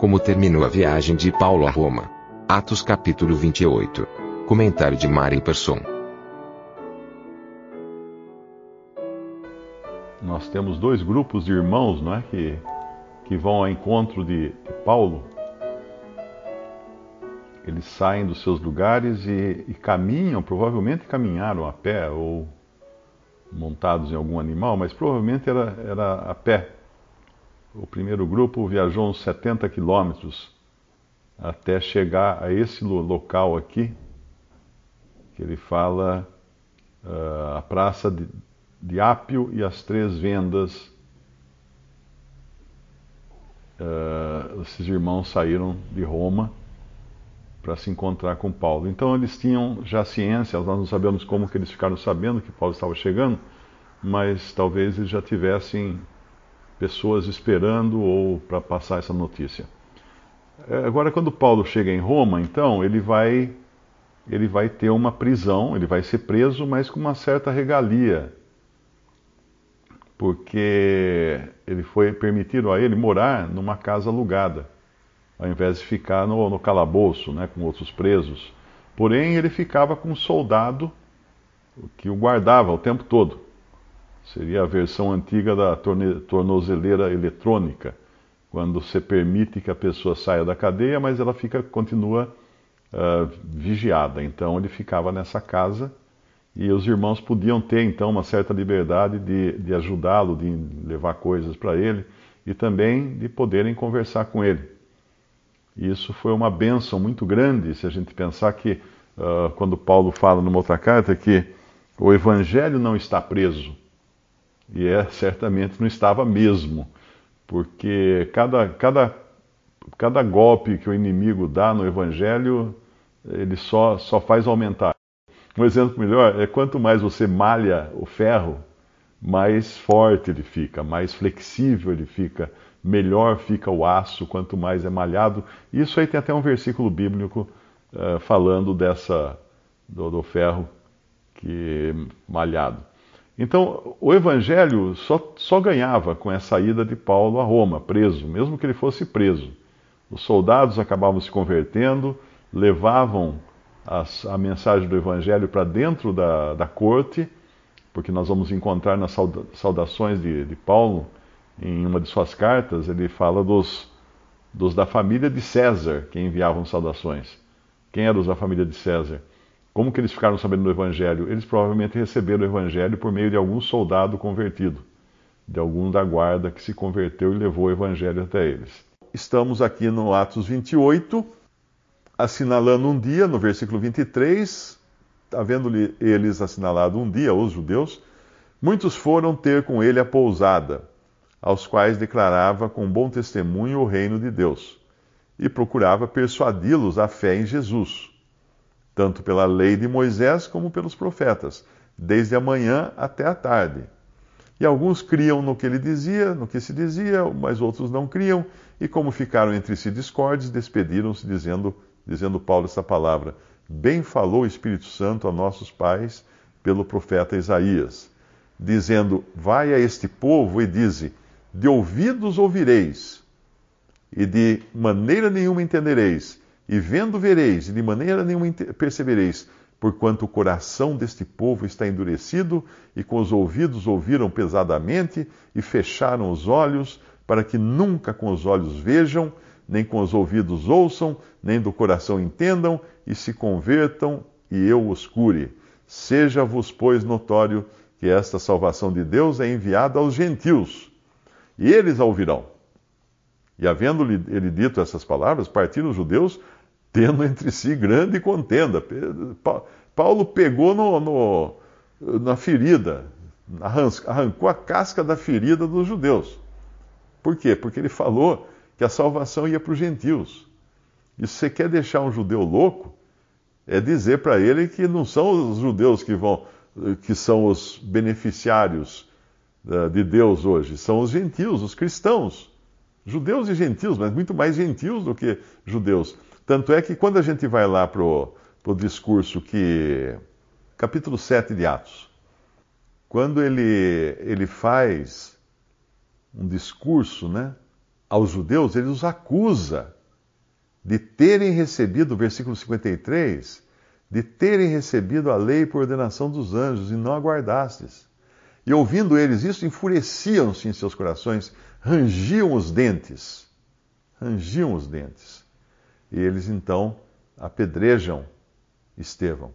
Como terminou a viagem de Paulo a Roma? Atos capítulo 28. Comentário de Mari Persson. Nós temos dois grupos de irmãos, não é, que, que vão ao encontro de, de Paulo. Eles saem dos seus lugares e, e caminham, provavelmente caminharam a pé ou montados em algum animal, mas provavelmente era, era a pé. O primeiro grupo viajou uns 70 quilômetros até chegar a esse local aqui, que ele fala uh, a Praça de, de Ápio e as Três Vendas. Uh, esses irmãos saíram de Roma para se encontrar com Paulo. Então eles tinham já ciência, nós não sabemos como que eles ficaram sabendo que Paulo estava chegando, mas talvez eles já tivessem pessoas esperando ou para passar essa notícia. É, agora, quando Paulo chega em Roma, então ele vai ele vai ter uma prisão, ele vai ser preso, mas com uma certa regalia, porque ele foi permitido a ele morar numa casa alugada, ao invés de ficar no, no calabouço, né, com outros presos. Porém, ele ficava com um soldado que o guardava o tempo todo. Seria a versão antiga da tornozeleira eletrônica, quando você permite que a pessoa saia da cadeia, mas ela fica, continua uh, vigiada. Então ele ficava nessa casa e os irmãos podiam ter então uma certa liberdade de, de ajudá-lo, de levar coisas para ele e também de poderem conversar com ele. Isso foi uma bênção muito grande se a gente pensar que, uh, quando Paulo fala numa outra carta, que o evangelho não está preso. E é, certamente não estava mesmo, porque cada, cada, cada golpe que o inimigo dá no Evangelho, ele só, só faz aumentar. Um exemplo melhor é quanto mais você malha o ferro, mais forte ele fica, mais flexível ele fica, melhor fica o aço quanto mais é malhado. Isso aí tem até um versículo bíblico uh, falando dessa do, do ferro que malhado. Então, o evangelho só, só ganhava com essa ida de Paulo a Roma, preso, mesmo que ele fosse preso. Os soldados acabavam se convertendo, levavam as, a mensagem do evangelho para dentro da, da corte, porque nós vamos encontrar nas saudações de, de Paulo, em uma de suas cartas, ele fala dos, dos da família de César que enviavam saudações. Quem eram os da família de César? Como que eles ficaram sabendo do Evangelho? Eles provavelmente receberam o Evangelho por meio de algum soldado convertido, de algum da guarda que se converteu e levou o Evangelho até eles. Estamos aqui no Atos 28, assinalando um dia, no versículo 23, havendo-lhe eles assinalado um dia, os judeus, muitos foram ter com ele a pousada, aos quais declarava com bom testemunho o reino de Deus, e procurava persuadi-los à fé em Jesus tanto pela lei de Moisés como pelos profetas, desde a manhã até a tarde. E alguns criam no que ele dizia, no que se dizia, mas outros não criam, e como ficaram entre si discordes, despediram-se, dizendo, dizendo Paulo essa palavra: Bem falou o Espírito Santo a nossos pais pelo profeta Isaías, dizendo: Vai a este povo e dize: De ouvidos ouvireis, e de maneira nenhuma entendereis e vendo vereis, e de maneira nenhuma percebereis, porquanto o coração deste povo está endurecido, e com os ouvidos ouviram pesadamente, e fecharam os olhos, para que nunca com os olhos vejam, nem com os ouvidos ouçam, nem do coração entendam, e se convertam, e eu os cure. Seja-vos, pois, notório que esta salvação de Deus é enviada aos gentios, e eles a ouvirão. E havendo-lhe ele dito essas palavras, partiram os judeus tendo entre si grande contenda. Paulo pegou no, no, na ferida, arrancou a casca da ferida dos judeus. Por quê? Porque ele falou que a salvação ia para os gentios. E se você quer deixar um judeu louco, é dizer para ele que não são os judeus que vão, que são os beneficiários uh, de Deus hoje, são os gentios, os cristãos. Judeus e gentios, mas muito mais gentios do que judeus. Tanto é que quando a gente vai lá para o discurso que. capítulo 7 de Atos, quando ele, ele faz um discurso né, aos judeus, ele os acusa de terem recebido, versículo 53, de terem recebido a lei por ordenação dos anjos e não aguardastes. E ouvindo eles isso, enfureciam-se em seus corações, rangiam os dentes. Rangiam os dentes. E eles então apedrejam Estevão.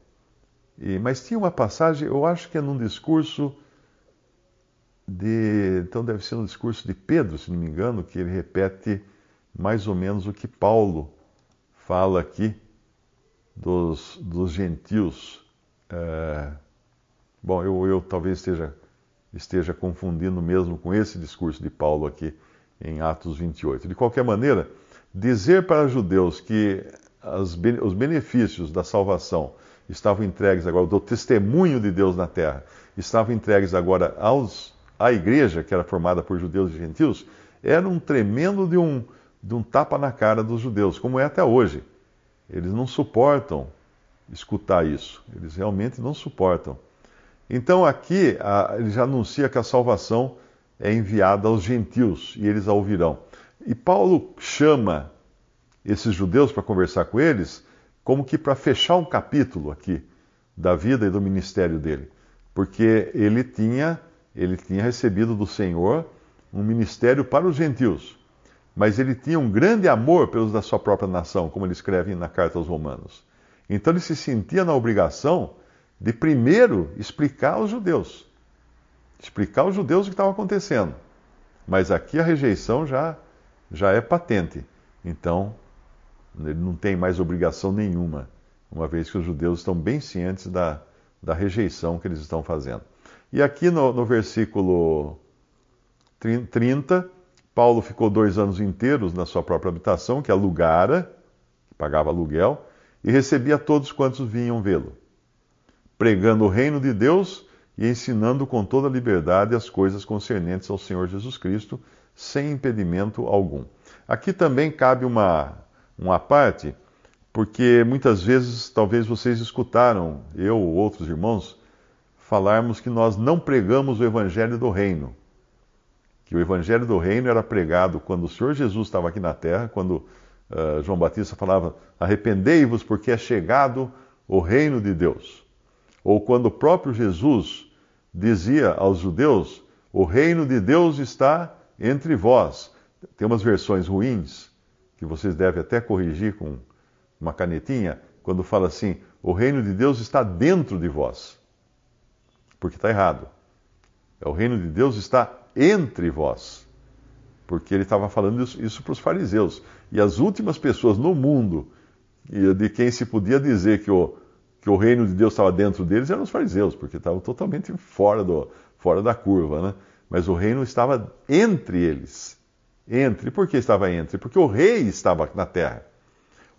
E, mas tinha uma passagem, eu acho que é num discurso de. Então deve ser um discurso de Pedro, se não me engano, que ele repete mais ou menos o que Paulo fala aqui dos, dos gentios. É, bom, eu, eu talvez esteja, esteja confundindo mesmo com esse discurso de Paulo aqui em Atos 28. De qualquer maneira, dizer para judeus que as, os benefícios da salvação estavam entregues agora, do testemunho de Deus na terra, estavam entregues agora aos, à igreja, que era formada por judeus e gentios, era um tremendo de um, de um tapa na cara dos judeus, como é até hoje. Eles não suportam escutar isso, eles realmente não suportam. Então aqui a, ele já anuncia que a salvação é enviada aos gentios e eles a ouvirão. E Paulo chama esses judeus para conversar com eles, como que para fechar um capítulo aqui da vida e do ministério dele, porque ele tinha ele tinha recebido do Senhor um ministério para os gentios mas ele tinha um grande amor pelos da sua própria nação, como ele escreve na carta aos Romanos. Então ele se sentia na obrigação de primeiro explicar aos judeus, explicar aos judeus o que estava acontecendo. Mas aqui a rejeição já, já é patente. Então, ele não tem mais obrigação nenhuma, uma vez que os judeus estão bem cientes da, da rejeição que eles estão fazendo. E aqui no, no versículo 30, Paulo ficou dois anos inteiros na sua própria habitação, que alugara, que pagava aluguel, e recebia todos quantos vinham vê-lo, pregando o reino de Deus e ensinando com toda liberdade as coisas concernentes ao Senhor Jesus Cristo, sem impedimento algum. Aqui também cabe uma, uma parte, porque muitas vezes talvez vocês escutaram, eu ou outros irmãos, falarmos que nós não pregamos o evangelho do reino que o evangelho do reino era pregado quando o Senhor Jesus estava aqui na terra, quando uh, João Batista falava: arrependei-vos, porque é chegado o reino de Deus. Ou quando o próprio Jesus dizia aos judeus: o reino de Deus está entre vós. Tem umas versões ruins, que vocês devem até corrigir com uma canetinha, quando fala assim: o reino de Deus está dentro de vós. Porque está errado. O reino de Deus está entre vós. Porque ele estava falando isso, isso para os fariseus. E as últimas pessoas no mundo de quem se podia dizer que o, que o reino de Deus estava dentro deles eram os fariseus, porque estavam totalmente fora, do, fora da curva. Né? Mas o reino estava entre eles. Entre. Por que estava entre? Porque o rei estava na terra.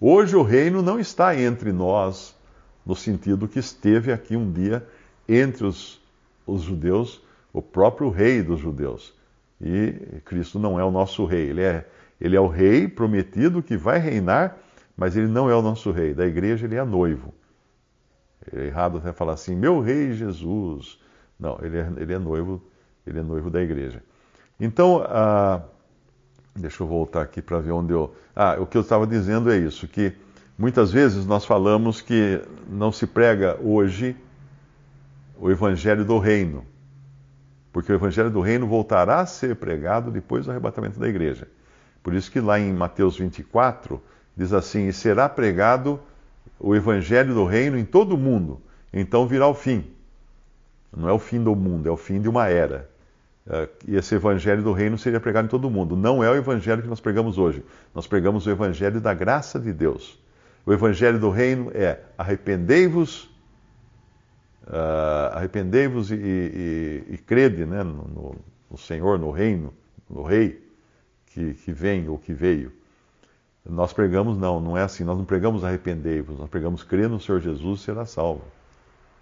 Hoje o reino não está entre nós, no sentido que esteve aqui um dia entre os, os judeus o próprio rei dos judeus. E Cristo não é o nosso rei, ele é, ele é o rei prometido que vai reinar, mas ele não é o nosso rei. Da igreja ele é noivo. É errado até falar assim, meu rei Jesus. Não, ele é, ele é noivo, ele é noivo da igreja. Então, ah, deixa eu voltar aqui para ver onde eu. Ah, o que eu estava dizendo é isso, que muitas vezes nós falamos que não se prega hoje o evangelho do reino porque o evangelho do reino voltará a ser pregado depois do arrebatamento da igreja. Por isso que lá em Mateus 24 diz assim: "E será pregado o evangelho do reino em todo o mundo, então virá o fim". Não é o fim do mundo, é o fim de uma era. É, e esse evangelho do reino seria pregado em todo o mundo. Não é o evangelho que nós pregamos hoje. Nós pregamos o evangelho da graça de Deus. O evangelho do reino é: arrependei-vos Uh, Arrependei-vos e, e, e, crede né, no, no, Senhor, no reino, no Rei que, que vem ou que veio. Nós pregamos, não, não é assim. Nós não pregamos arrependei-vos, nós pregamos crer no Senhor Jesus e será salvo.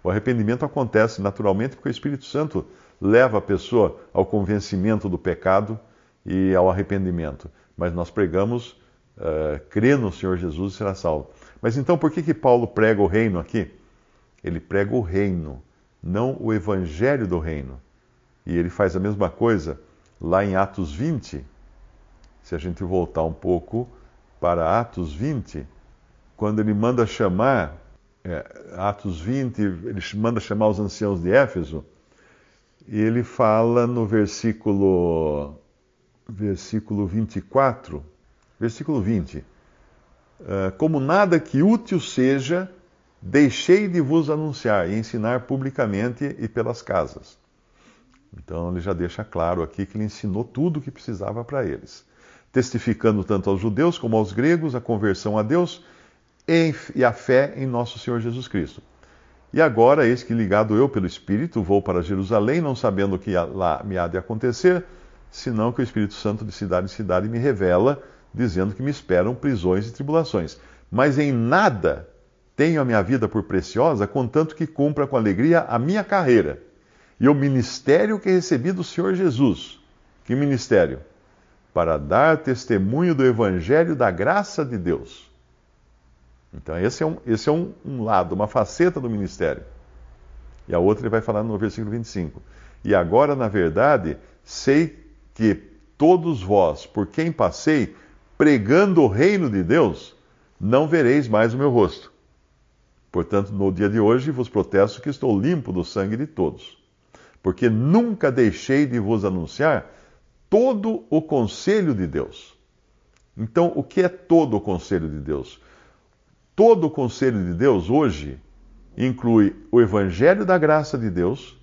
O arrependimento acontece naturalmente porque o Espírito Santo leva a pessoa ao convencimento do pecado e ao arrependimento. Mas nós pregamos uh, crer no Senhor Jesus e será salvo. Mas então por que, que Paulo prega o reino aqui? Ele prega o reino, não o evangelho do reino. E ele faz a mesma coisa lá em Atos 20. Se a gente voltar um pouco para Atos 20, quando ele manda chamar, é, Atos 20, ele manda chamar os anciãos de Éfeso, e ele fala no versículo, versículo 24, versículo 20: ah, Como nada que útil seja Deixei de vos anunciar e ensinar publicamente e pelas casas. Então ele já deixa claro aqui que ele ensinou tudo o que precisava para eles, testificando tanto aos judeus como aos gregos a conversão a Deus e a fé em nosso Senhor Jesus Cristo. E agora, eis que ligado eu pelo Espírito, vou para Jerusalém, não sabendo o que lá me há de acontecer, senão que o Espírito Santo de cidade em cidade me revela, dizendo que me esperam prisões e tribulações. Mas em nada tenho a minha vida por preciosa, contanto que cumpra com alegria a minha carreira e o ministério que recebi do Senhor Jesus. Que ministério? Para dar testemunho do Evangelho da graça de Deus. Então, esse é, um, esse é um, um lado, uma faceta do ministério. E a outra ele vai falar no versículo 25. E agora, na verdade, sei que todos vós, por quem passei, pregando o reino de Deus, não vereis mais o meu rosto. Portanto, no dia de hoje vos protesto que estou limpo do sangue de todos, porque nunca deixei de vos anunciar todo o conselho de Deus. Então, o que é todo o conselho de Deus? Todo o conselho de Deus hoje inclui o evangelho da graça de Deus,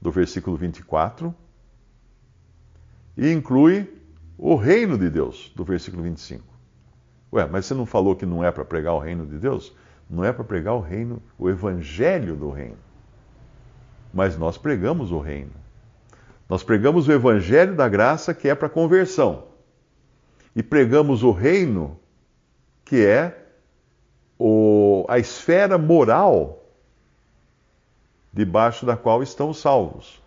do versículo 24, e inclui o reino de Deus, do versículo 25. Ué, mas você não falou que não é para pregar o reino de Deus? Não é para pregar o reino, o evangelho do reino. Mas nós pregamos o reino. Nós pregamos o evangelho da graça que é para conversão. E pregamos o reino que é o, a esfera moral debaixo da qual estão salvos.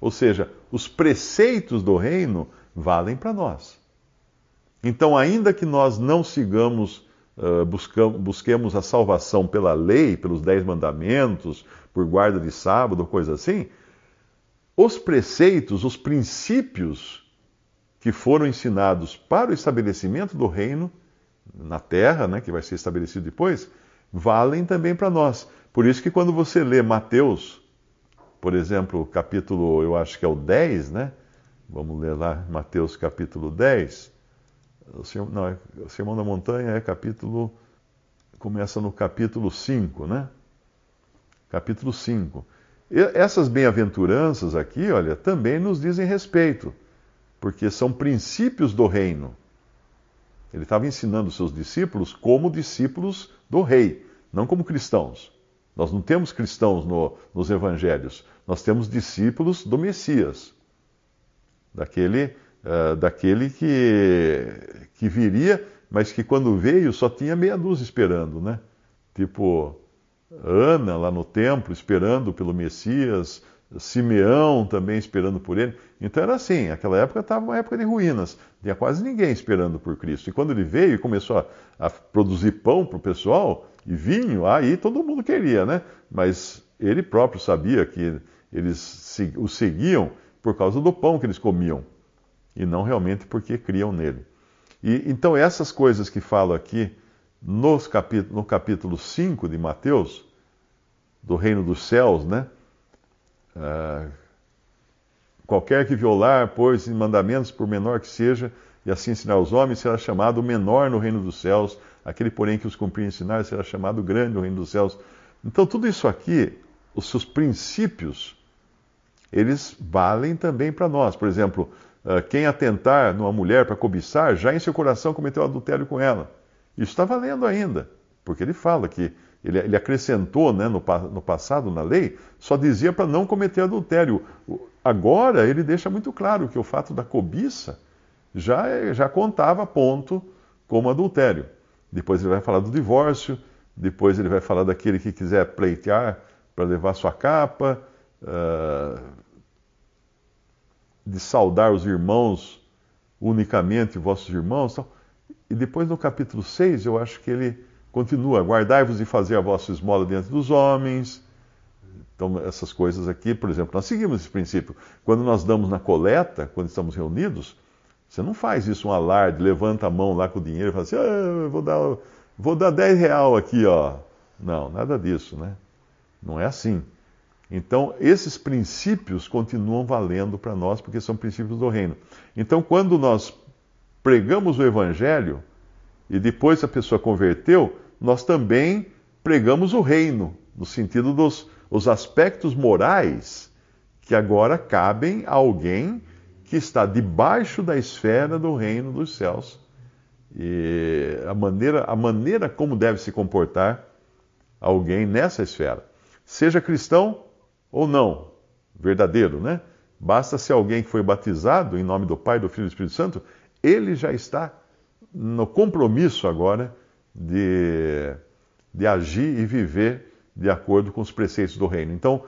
Ou seja, os preceitos do reino valem para nós. Então, ainda que nós não sigamos uh, busquemos a salvação pela lei, pelos dez mandamentos, por guarda de sábado, coisa assim, os preceitos, os princípios que foram ensinados para o estabelecimento do reino na terra, né, que vai ser estabelecido depois, valem também para nós. Por isso que quando você lê Mateus, por exemplo, capítulo, eu acho que é o 10, né? Vamos ler lá, Mateus capítulo 10. O Sermão, não, é, o Sermão da Montanha é capítulo. Começa no capítulo 5, né? Capítulo 5. Essas bem-aventuranças aqui, olha, também nos dizem respeito, porque são princípios do reino. Ele estava ensinando seus discípulos como discípulos do rei, não como cristãos. Nós não temos cristãos no, nos evangelhos, nós temos discípulos do Messias, daquele uh, daquele que, que viria, mas que quando veio só tinha meia dúzia esperando, né? Tipo, Ana lá no templo esperando pelo Messias, Simeão também esperando por ele. Então era assim, aquela época estava uma época de ruínas, tinha quase ninguém esperando por Cristo. E quando ele veio e começou a, a produzir pão para o pessoal e vinho, aí todo mundo queria, né? Mas ele próprio sabia que eles o seguiam por causa do pão que eles comiam e não realmente porque criam nele. E então essas coisas que falo aqui nos capítulo, no capítulo 5 de Mateus, do reino dos céus, né? Uh, qualquer que violar, pois, mandamentos, por menor que seja, e assim ensinar aos homens, será chamado menor no reino dos céus. Aquele, porém, que os cumprir e ensinar, será chamado grande no reino dos céus. Então, tudo isso aqui, os seus princípios, eles valem também para nós. Por exemplo, ah, quem atentar numa mulher para cobiçar, já em seu coração cometeu adultério com ela. Isso está valendo ainda, porque ele fala que ele, ele acrescentou né, no, no passado, na lei, só dizia para não cometer adultério. Agora ele deixa muito claro que o fato da cobiça já, já contava ponto como adultério. Depois ele vai falar do divórcio, depois ele vai falar daquele que quiser pleitear para levar sua capa, uh, de saudar os irmãos unicamente, vossos irmãos. E depois no capítulo 6, eu acho que ele continua: guardai-vos de fazer a vossa esmola diante dos homens. Então, essas coisas aqui, por exemplo, nós seguimos esse princípio. Quando nós damos na coleta, quando estamos reunidos, você não faz isso um alarde, levanta a mão lá com o dinheiro e fala assim, ah, vou, dar, vou dar 10 real aqui, ó. Não, nada disso, né? Não é assim. Então, esses princípios continuam valendo para nós, porque são princípios do reino. Então, quando nós pregamos o evangelho, e depois a pessoa converteu, nós também pregamos o reino, no sentido dos os aspectos morais que agora cabem a alguém que está debaixo da esfera do reino dos céus. E a maneira, a maneira como deve se comportar alguém nessa esfera. Seja cristão ou não, verdadeiro, né? Basta ser alguém que foi batizado em nome do Pai, do Filho e do Espírito Santo, ele já está no compromisso agora de, de agir e viver de acordo com os preceitos do reino. Então,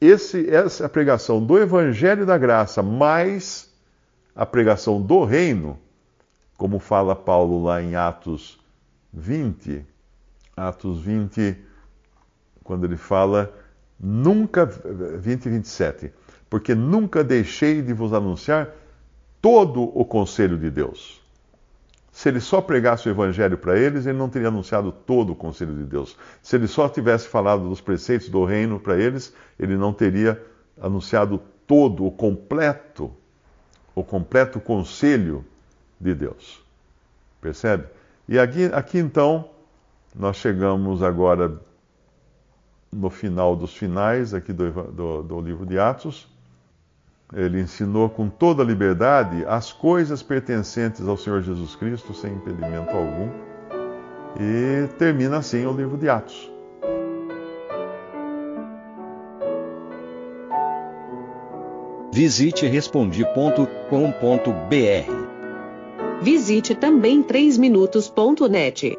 esse, essa pregação do Evangelho da Graça mais a pregação do reino, como fala Paulo lá em Atos 20, Atos 20, quando ele fala, nunca, 20 e 27, porque nunca deixei de vos anunciar todo o conselho de Deus. Se ele só pregasse o evangelho para eles, ele não teria anunciado todo o conselho de Deus. Se ele só tivesse falado dos preceitos do reino para eles, ele não teria anunciado todo o completo, o completo conselho de Deus. Percebe? E aqui, aqui então, nós chegamos agora no final dos finais aqui do, do, do livro de Atos. Ele ensinou com toda liberdade as coisas pertencentes ao Senhor Jesus Cristo, sem impedimento algum. E termina assim o livro de Atos. Visite respondi.com.br. Visite também 3minutos.net.